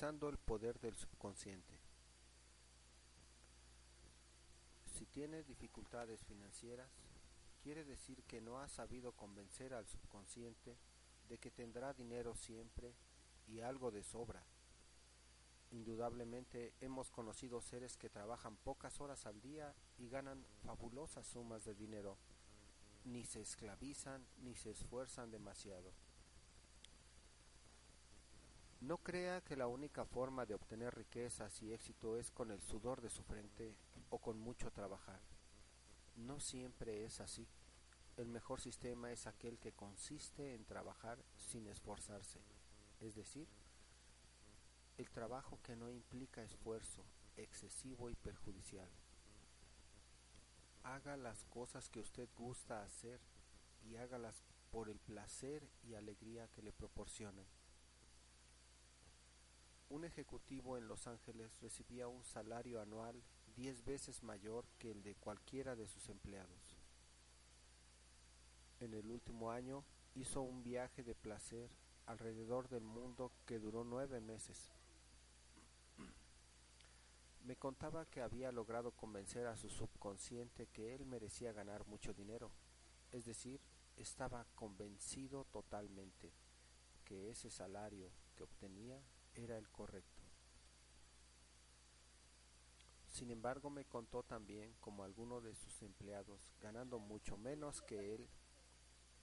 El poder del subconsciente. Si tienes dificultades financieras, quiere decir que no has sabido convencer al subconsciente de que tendrá dinero siempre y algo de sobra. Indudablemente hemos conocido seres que trabajan pocas horas al día y ganan fabulosas sumas de dinero. Ni se esclavizan ni se esfuerzan demasiado. No crea que la única forma de obtener riquezas y éxito es con el sudor de su frente o con mucho trabajar. No siempre es así. El mejor sistema es aquel que consiste en trabajar sin esforzarse, es decir, el trabajo que no implica esfuerzo excesivo y perjudicial. Haga las cosas que usted gusta hacer y hágalas por el placer y alegría que le proporcionan. Un ejecutivo en Los Ángeles recibía un salario anual diez veces mayor que el de cualquiera de sus empleados. En el último año hizo un viaje de placer alrededor del mundo que duró nueve meses. Me contaba que había logrado convencer a su subconsciente que él merecía ganar mucho dinero, es decir, estaba convencido totalmente que ese salario que obtenía era el correcto. Sin embargo, me contó también como alguno de sus empleados, ganando mucho menos que él,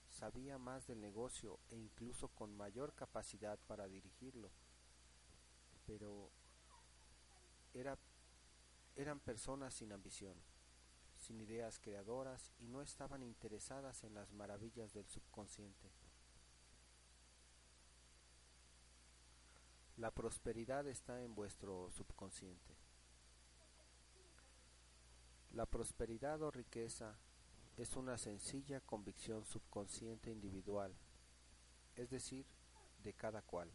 sabía más del negocio e incluso con mayor capacidad para dirigirlo, pero era, eran personas sin ambición, sin ideas creadoras y no estaban interesadas en las maravillas del subconsciente. La prosperidad está en vuestro subconsciente. La prosperidad o riqueza es una sencilla convicción subconsciente individual, es decir, de cada cual.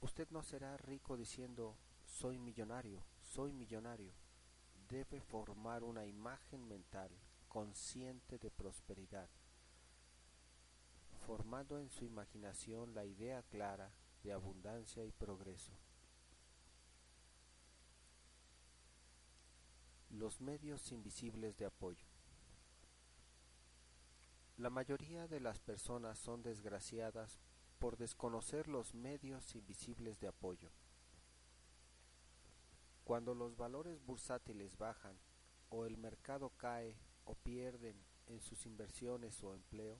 Usted no será rico diciendo soy millonario, soy millonario. Debe formar una imagen mental consciente de prosperidad, formando en su imaginación la idea clara de abundancia y progreso. Los medios invisibles de apoyo. La mayoría de las personas son desgraciadas por desconocer los medios invisibles de apoyo. Cuando los valores bursátiles bajan o el mercado cae o pierden en sus inversiones o empleo,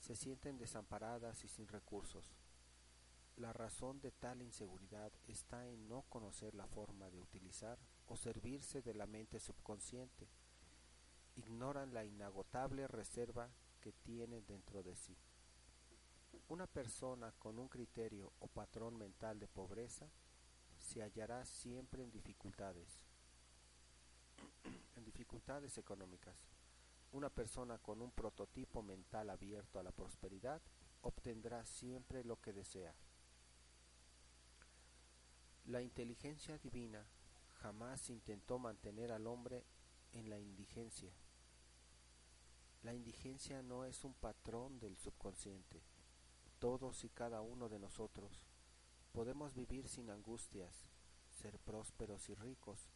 se sienten desamparadas y sin recursos. La razón de tal inseguridad está en no conocer la forma de utilizar o servirse de la mente subconsciente. Ignoran la inagotable reserva que tienen dentro de sí. Una persona con un criterio o patrón mental de pobreza se hallará siempre en dificultades, en dificultades económicas. Una persona con un prototipo mental abierto a la prosperidad obtendrá siempre lo que desea. La inteligencia divina jamás intentó mantener al hombre en la indigencia. La indigencia no es un patrón del subconsciente. Todos y cada uno de nosotros podemos vivir sin angustias, ser prósperos y ricos,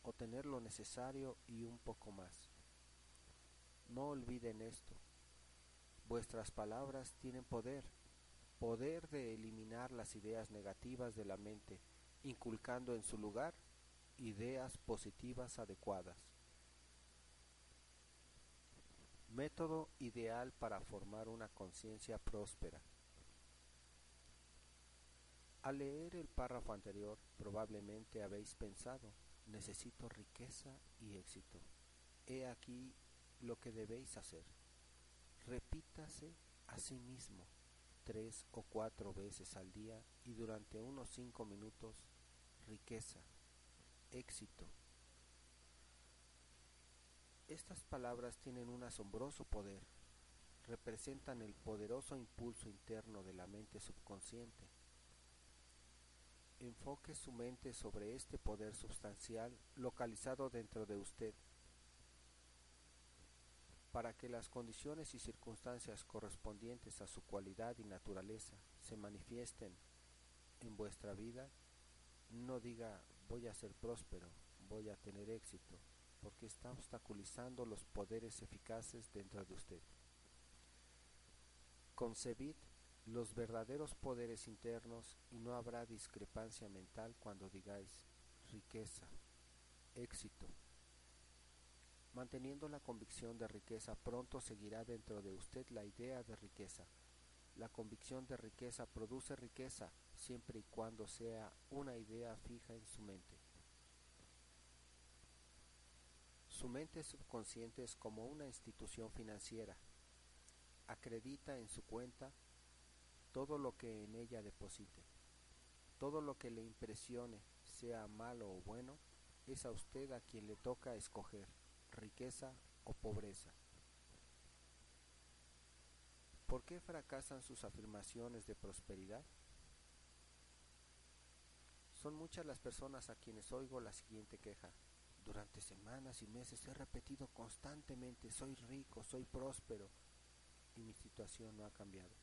o tener lo necesario y un poco más. No olviden esto. Vuestras palabras tienen poder, poder de eliminar las ideas negativas de la mente inculcando en su lugar ideas positivas adecuadas. Método ideal para formar una conciencia próspera. Al leer el párrafo anterior probablemente habéis pensado, necesito riqueza y éxito. He aquí lo que debéis hacer. Repita Dígase a sí mismo tres o cuatro veces al día y durante unos cinco minutos riqueza, éxito. Estas palabras tienen un asombroso poder, representan el poderoso impulso interno de la mente subconsciente. Enfoque su mente sobre este poder sustancial localizado dentro de usted para que las condiciones y circunstancias correspondientes a su cualidad y naturaleza se manifiesten en vuestra vida, no diga voy a ser próspero, voy a tener éxito, porque está obstaculizando los poderes eficaces dentro de usted. Concebid los verdaderos poderes internos y no habrá discrepancia mental cuando digáis riqueza, éxito, Manteniendo la convicción de riqueza, pronto seguirá dentro de usted la idea de riqueza. La convicción de riqueza produce riqueza siempre y cuando sea una idea fija en su mente. Su mente subconsciente es como una institución financiera. Acredita en su cuenta todo lo que en ella deposite. Todo lo que le impresione, sea malo o bueno, es a usted a quien le toca escoger riqueza o pobreza. ¿Por qué fracasan sus afirmaciones de prosperidad? Son muchas las personas a quienes oigo la siguiente queja. Durante semanas y meses he repetido constantemente soy rico, soy próspero y mi situación no ha cambiado.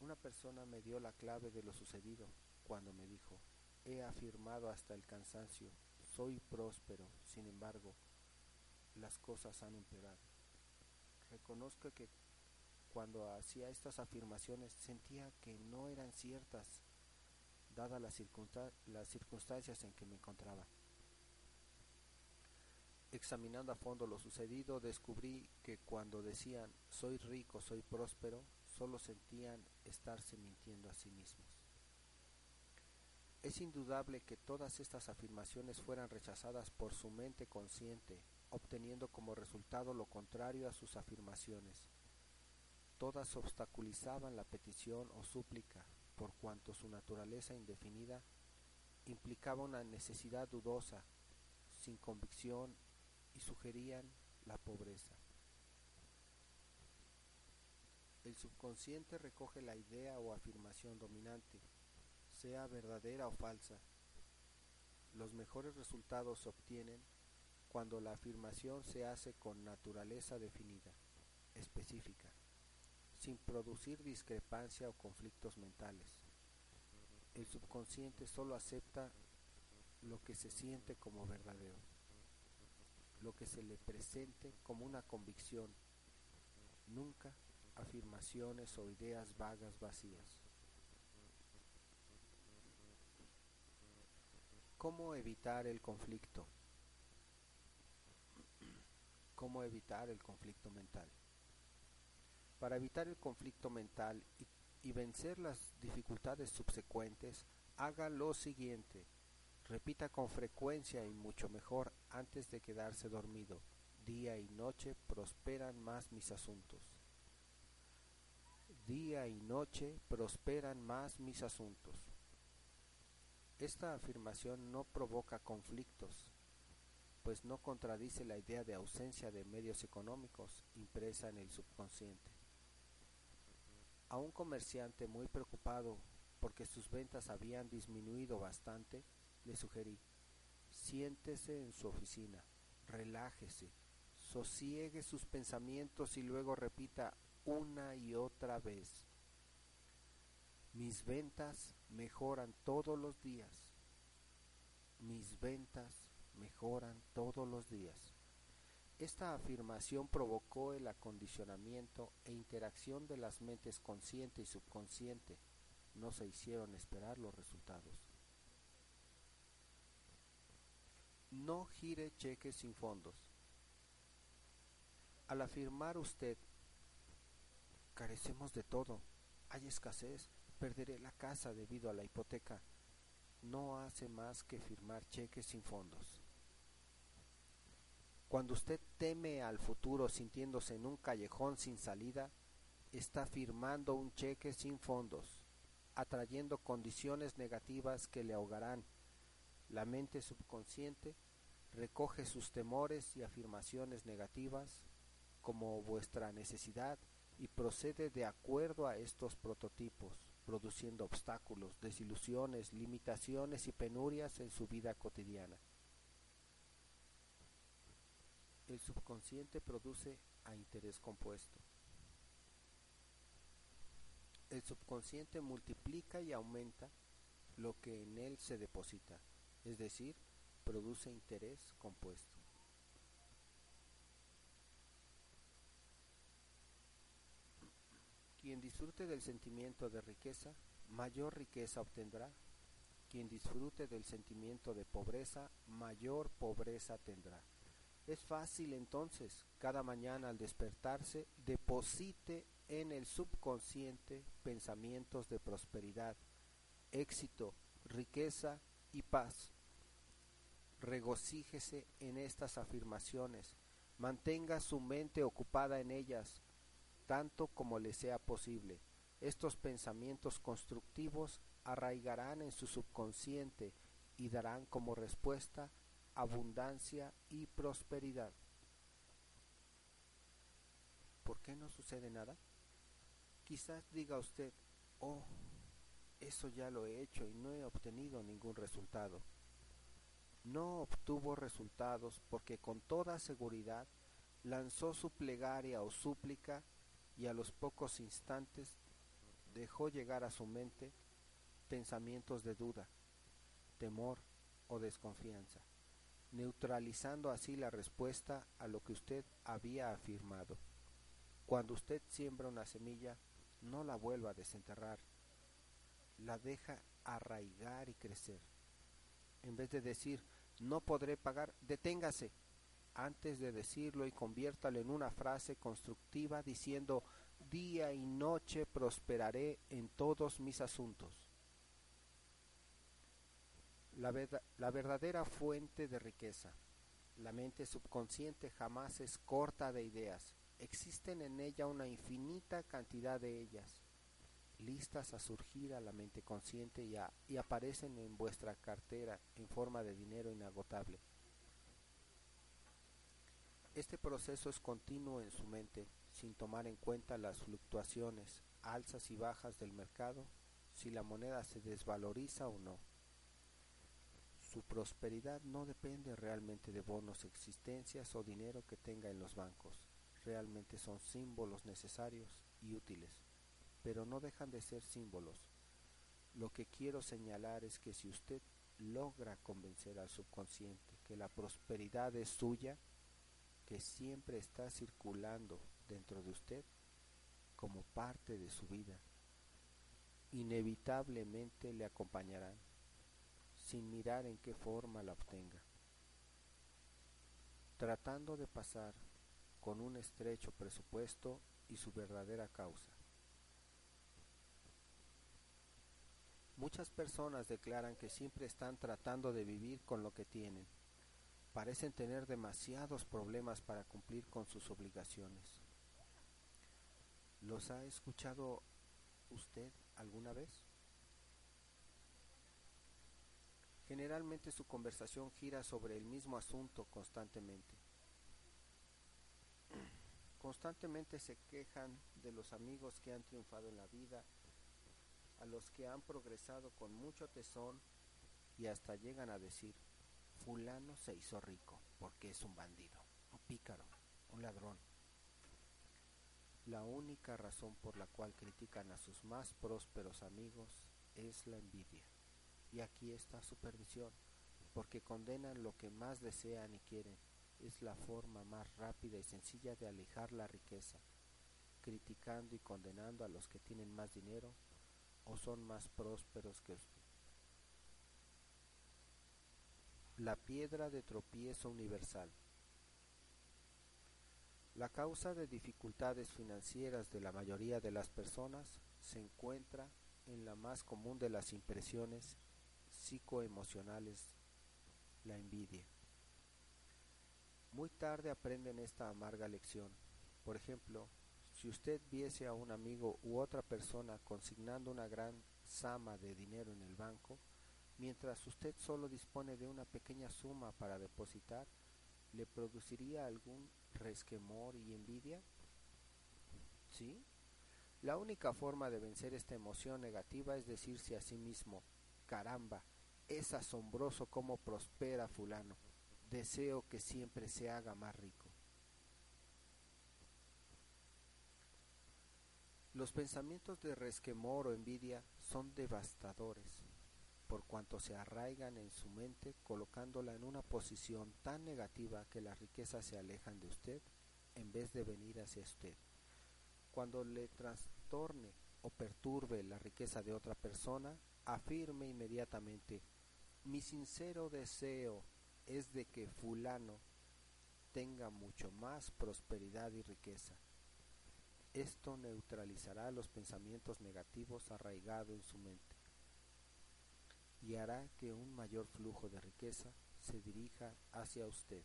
Una persona me dio la clave de lo sucedido cuando me dijo, he afirmado hasta el cansancio, soy próspero, sin embargo, las cosas han empeorado. Reconozco que cuando hacía estas afirmaciones sentía que no eran ciertas, dadas las, las circunstancias en que me encontraba. Examinando a fondo lo sucedido, descubrí que cuando decían soy rico, soy próspero, solo sentían estarse mintiendo a sí mismos. Es indudable que todas estas afirmaciones fueran rechazadas por su mente consciente obteniendo como resultado lo contrario a sus afirmaciones. Todas obstaculizaban la petición o súplica, por cuanto su naturaleza indefinida implicaba una necesidad dudosa, sin convicción, y sugerían la pobreza. El subconsciente recoge la idea o afirmación dominante, sea verdadera o falsa. Los mejores resultados se obtienen cuando la afirmación se hace con naturaleza definida, específica, sin producir discrepancia o conflictos mentales. El subconsciente solo acepta lo que se siente como verdadero, lo que se le presente como una convicción, nunca afirmaciones o ideas vagas vacías. ¿Cómo evitar el conflicto? Cómo evitar el conflicto mental. Para evitar el conflicto mental y, vencer las dificultades subsecuentes, haga lo siguiente. Repita con frecuencia y mucho mejor antes de quedarse dormido. Día y noche prosperan más mis asuntos. Día y noche prosperan más mis asuntos. Esta afirmación no provoca conflictos, pues no contradice la idea de ausencia de medios económicos impresa en el subconsciente. A un comerciante muy preocupado porque sus ventas habían disminuido bastante, le sugerí, siéntese en su oficina, relájese, sosiegue sus pensamientos y luego repita una y otra vez. Mis ventas mejoran todos los días. Mis ventas mejoran todos los días. Esta afirmación provocó el acondicionamiento e interacción de las mentes consciente y subconsciente. No se hicieron esperar los resultados. No gire cheques sin fondos. Al afirmar usted, carecemos de todo, hay escasez, perderé la casa debido a la hipoteca, no hace más que firmar cheques sin fondos. Cuando usted teme al futuro sintiéndose en un callejón sin salida, está firmando un cheque sin fondos, atrayendo condiciones negativas que le ahogarán. La mente subconsciente recoge sus temores y afirmaciones negativas como vuestra necesidad y procede de acuerdo a estos prototipos, produciendo obstáculos, desilusiones, limitaciones y penurias en su vida cotidiana. El subconsciente produce a interés compuesto. El subconsciente multiplica y aumenta lo que en él se deposita, es decir, produce interés compuesto. Quien disfrute del sentimiento de riqueza, mayor riqueza obtendrá. Quien disfrute del sentimiento de pobreza, mayor pobreza tendrá. Es fácil entonces, cada mañana al despertarse, deposite en el subconsciente pensamientos de prosperidad, éxito, riqueza y paz. Regocíjese en estas afirmaciones, mantenga su mente ocupada en ellas, tanto como le sea posible. Estos pensamientos constructivos arraigarán en su subconsciente y darán como respuesta abundancia y prosperidad. ¿Por qué no sucede nada? Quizás diga usted, oh, eso ya lo he hecho y no he obtenido ningún resultado. No obtuvo resultados porque con toda seguridad lanzó su plegaria o súplica y a los pocos instantes dejó llegar a su mente pensamientos de duda, temor o desconfianza, neutralizando así la respuesta a lo que usted había afirmado. Cuando usted siembra una semilla, no la vuelva a desenterrar, la deja arraigar y crecer. En vez de decir, no podré pagar, deténgase antes de decirlo y conviértalo en una frase constructiva diciendo, día y noche prosperaré en todos mis asuntos. La, la, verdadera fuente de riqueza. La mente subconsciente jamás es corta de ideas. Existen en ella una infinita cantidad de ellas, listas a surgir a la mente consciente y, a, y aparecen en vuestra cartera en forma de dinero inagotable. Este proceso es continuo en su mente, sin tomar en cuenta las fluctuaciones, alzas y bajas del mercado, si la moneda se desvaloriza o no. Su prosperidad no depende realmente de bonos, existencias o dinero que tenga en los bancos. Realmente son símbolos necesarios y útiles, pero no dejan de ser símbolos. Lo que quiero señalar es que si usted logra convencer al subconsciente que la prosperidad es suya, que siempre está circulando dentro de usted como parte de su vida, inevitablemente le acompañarán, sin mirar en qué forma la obtenga, tratando de pasar con un estrecho presupuesto y su verdadera causa. Muchas personas declaran que siempre están tratando de vivir con lo que tienen, parecen tener demasiados problemas para cumplir con sus obligaciones. ¿Los ha escuchado usted alguna vez? Generalmente su conversación gira sobre el mismo asunto constantemente. Constantemente se quejan de los amigos que han triunfado en la vida, a los que han progresado con mucho tesón y hasta llegan a decir, fulano se hizo rico porque es un bandido, un pícaro, un ladrón. La única razón por la cual critican a sus más prósperos amigos es la envidia. Y aquí está su perdición, porque condenan lo que más desean y quieren. Es la forma más rápida y sencilla de alejar la riqueza, criticando y condenando a los que tienen más dinero o son más prósperos que usted. La piedra de tropiezo universal. La causa de dificultades financieras de la mayoría de las personas se encuentra en la más común de las impresiones psicoemocionales, la envidia. Muy tarde aprenden esta amarga lección. Por ejemplo, si usted viese a un amigo u otra persona consignando una gran suma de dinero en el banco, mientras usted solo dispone de una pequeña suma para depositar, ¿le produciría algún resquemor y envidia? ¿Sí? La única forma de vencer esta emoción negativa es decirse a sí mismo, caramba, es asombroso cómo prospera fulano, deseo que siempre se haga más rico. Los pensamientos de resquemor o envidia son devastadores, por cuanto se arraigan en su mente colocándola en una posición tan negativa que las riquezas se alejan de usted en vez de venir hacia usted. Cuando le trastorne o perturbe la riqueza de otra persona, afirme inmediatamente, mi sincero deseo es de que fulano tenga mucho más prosperidad y riqueza. Esto neutralizará los pensamientos negativos arraigados en su mente y hará que un mayor flujo de riqueza se dirija hacia usted,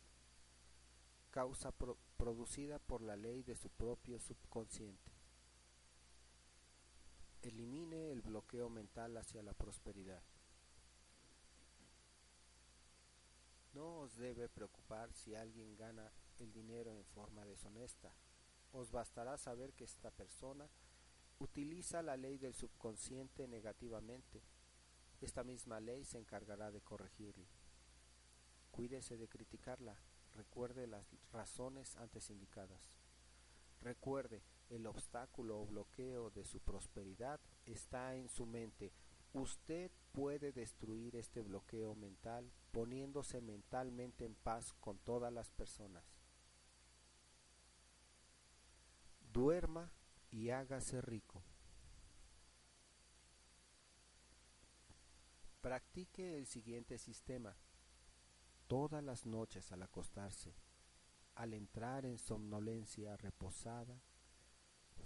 causa producida por la ley de su propio subconsciente. Elimine el bloqueo mental hacia la prosperidad. No os debe preocupar si alguien gana el dinero en forma deshonesta os bastará saber que esta persona utiliza la ley del subconsciente negativamente. Esta misma ley se encargará de corregirlo. Cuídese de criticarla. Recuerde las razones antes indicadas. Recuerde, el obstáculo o bloqueo de su prosperidad está en su mente. Usted puede destruir este bloqueo mental poniéndose mentalmente en paz con todas las personas. duerma y hágase rico. Practique el siguiente sistema. Todas las noches al acostarse, al entrar en somnolencia reposada,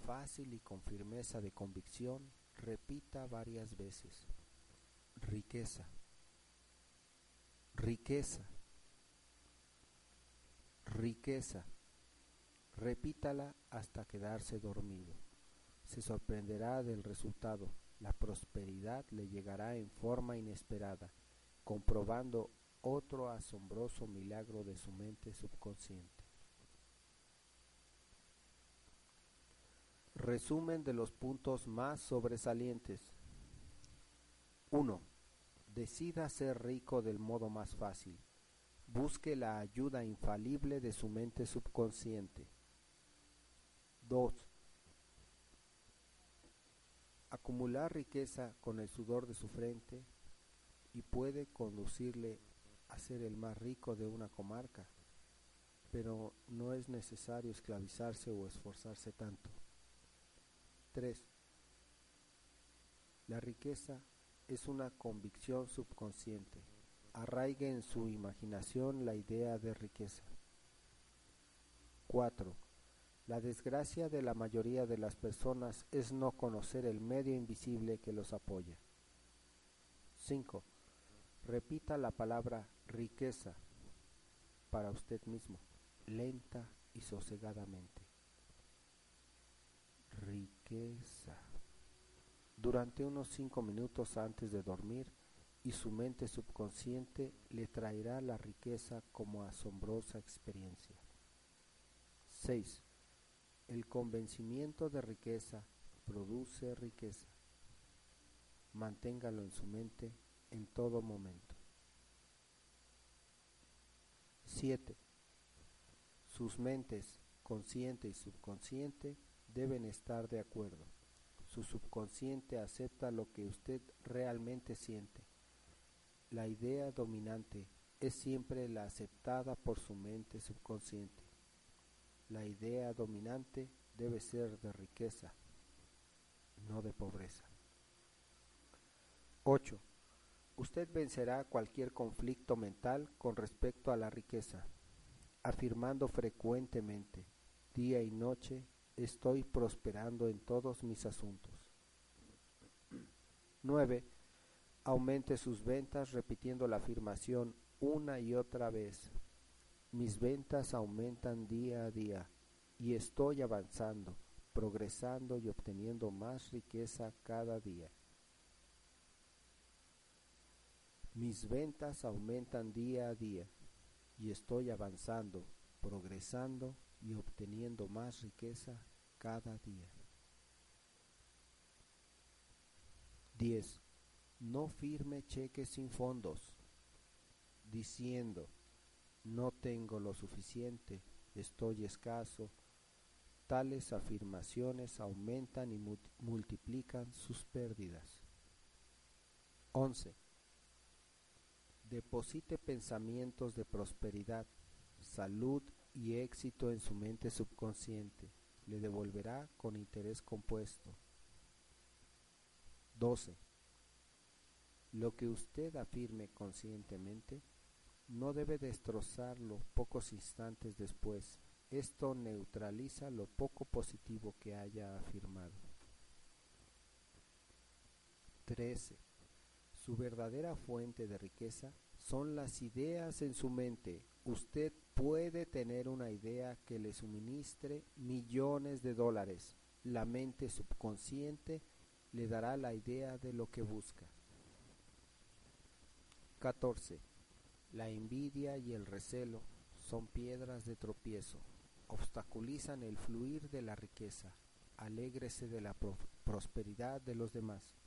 fácil y con firmeza de convicción, repita varias veces. Riqueza. Riqueza. Riqueza. Repítala hasta quedarse dormido. Se sorprenderá del resultado. La prosperidad le llegará en forma inesperada, comprobando otro asombroso milagro de su mente subconsciente. Resumen de los puntos más sobresalientes. 1. Decida ser rico del modo más fácil. Busque la ayuda infalible de su mente subconsciente. 2. Acumular riqueza con el sudor de su frente y puede conducirle a ser el más rico de una comarca, pero no es necesario esclavizarse o esforzarse tanto. 3. La riqueza es una convicción subconsciente. Arraigue en su imaginación la idea de riqueza. 4 la desgracia de la mayoría de las personas es no conocer el medio invisible que los apoya. 5. Repita la palabra riqueza para usted mismo, lenta y sosegadamente. Riqueza. Durante unos cinco minutos antes de dormir y su mente subconsciente le traerá la riqueza como asombrosa experiencia. 6. El convencimiento de riqueza produce riqueza. Manténgalo en su mente en todo momento. 7. Sus mentes, consciente y subconsciente, deben estar de acuerdo. Su subconsciente acepta lo que usted realmente siente. La idea dominante es siempre la aceptada por su mente subconsciente. La idea dominante debe ser de riqueza, no de pobreza. 8. Usted vencerá cualquier conflicto mental con respecto a la riqueza, afirmando frecuentemente, día y noche, estoy prosperando en todos mis asuntos. 9. Aumente sus ventas repitiendo la afirmación una y otra vez mis ventas aumentan día a día y estoy avanzando, progresando y obteniendo más riqueza cada día. Mis ventas aumentan día a día y estoy avanzando, progresando y obteniendo más riqueza cada día. 10. No firme cheques sin fondos, diciendo, no tengo lo suficiente, estoy escaso. Tales afirmaciones aumentan y multiplican sus pérdidas. 11. Deposite pensamientos de prosperidad, salud y éxito en su mente subconsciente. Le devolverá con interés compuesto. 12. Lo que usted afirme conscientemente no debe destrozarlo pocos instantes después. Esto neutraliza lo poco positivo que haya afirmado. 13. Su verdadera fuente de riqueza son las ideas en su mente. Usted puede tener una idea que le suministre millones de dólares. La mente subconsciente le dará la idea de lo que busca. 14. La envidia y el recelo son piedras de tropiezo, obstaculizan el fluir de la riqueza. Alégrese de la prosperidad de los demás.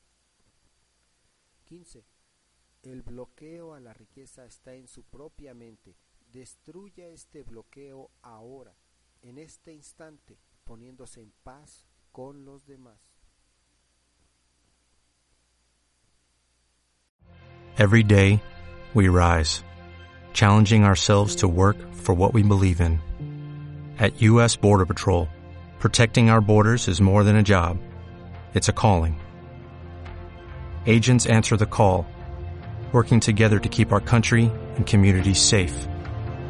15. El bloqueo a la riqueza está en su propia mente. Destruya este bloqueo ahora, en este instante, poniéndose en paz con los demás. Every day, we rise, challenging ourselves to work for what we believe in. At U.S. Border Patrol, protecting our borders is more than a job, it's a calling agents answer the call, working together to keep our country and communities safe.